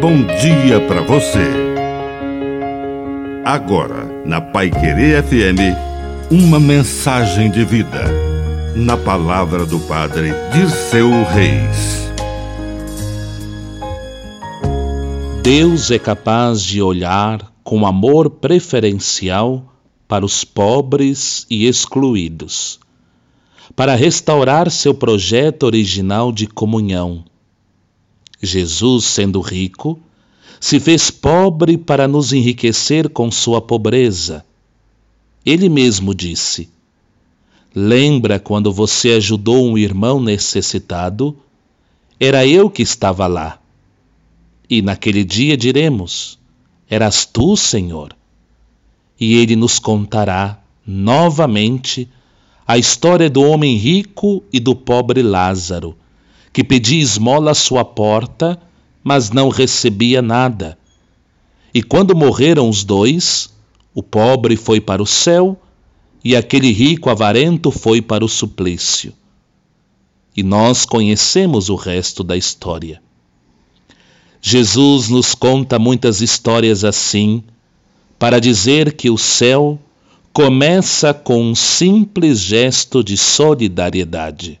bom dia para você. Agora, na Pai Querer FM, uma mensagem de vida. Na palavra do Padre Dirceu Reis. Deus é capaz de olhar com amor preferencial para os pobres e excluídos, para restaurar seu projeto original de comunhão Jesus, sendo rico, se fez pobre para nos enriquecer com sua pobreza. Ele mesmo disse: Lembra quando você ajudou um irmão necessitado? Era eu que estava lá. E naquele dia diremos: Eras tu, Senhor. E ele nos contará novamente a história do homem rico e do pobre Lázaro que pedia esmola à sua porta, mas não recebia nada. E quando morreram os dois, o pobre foi para o céu e aquele rico avarento foi para o suplício. E nós conhecemos o resto da história. Jesus nos conta muitas histórias assim, para dizer que o céu começa com um simples gesto de solidariedade.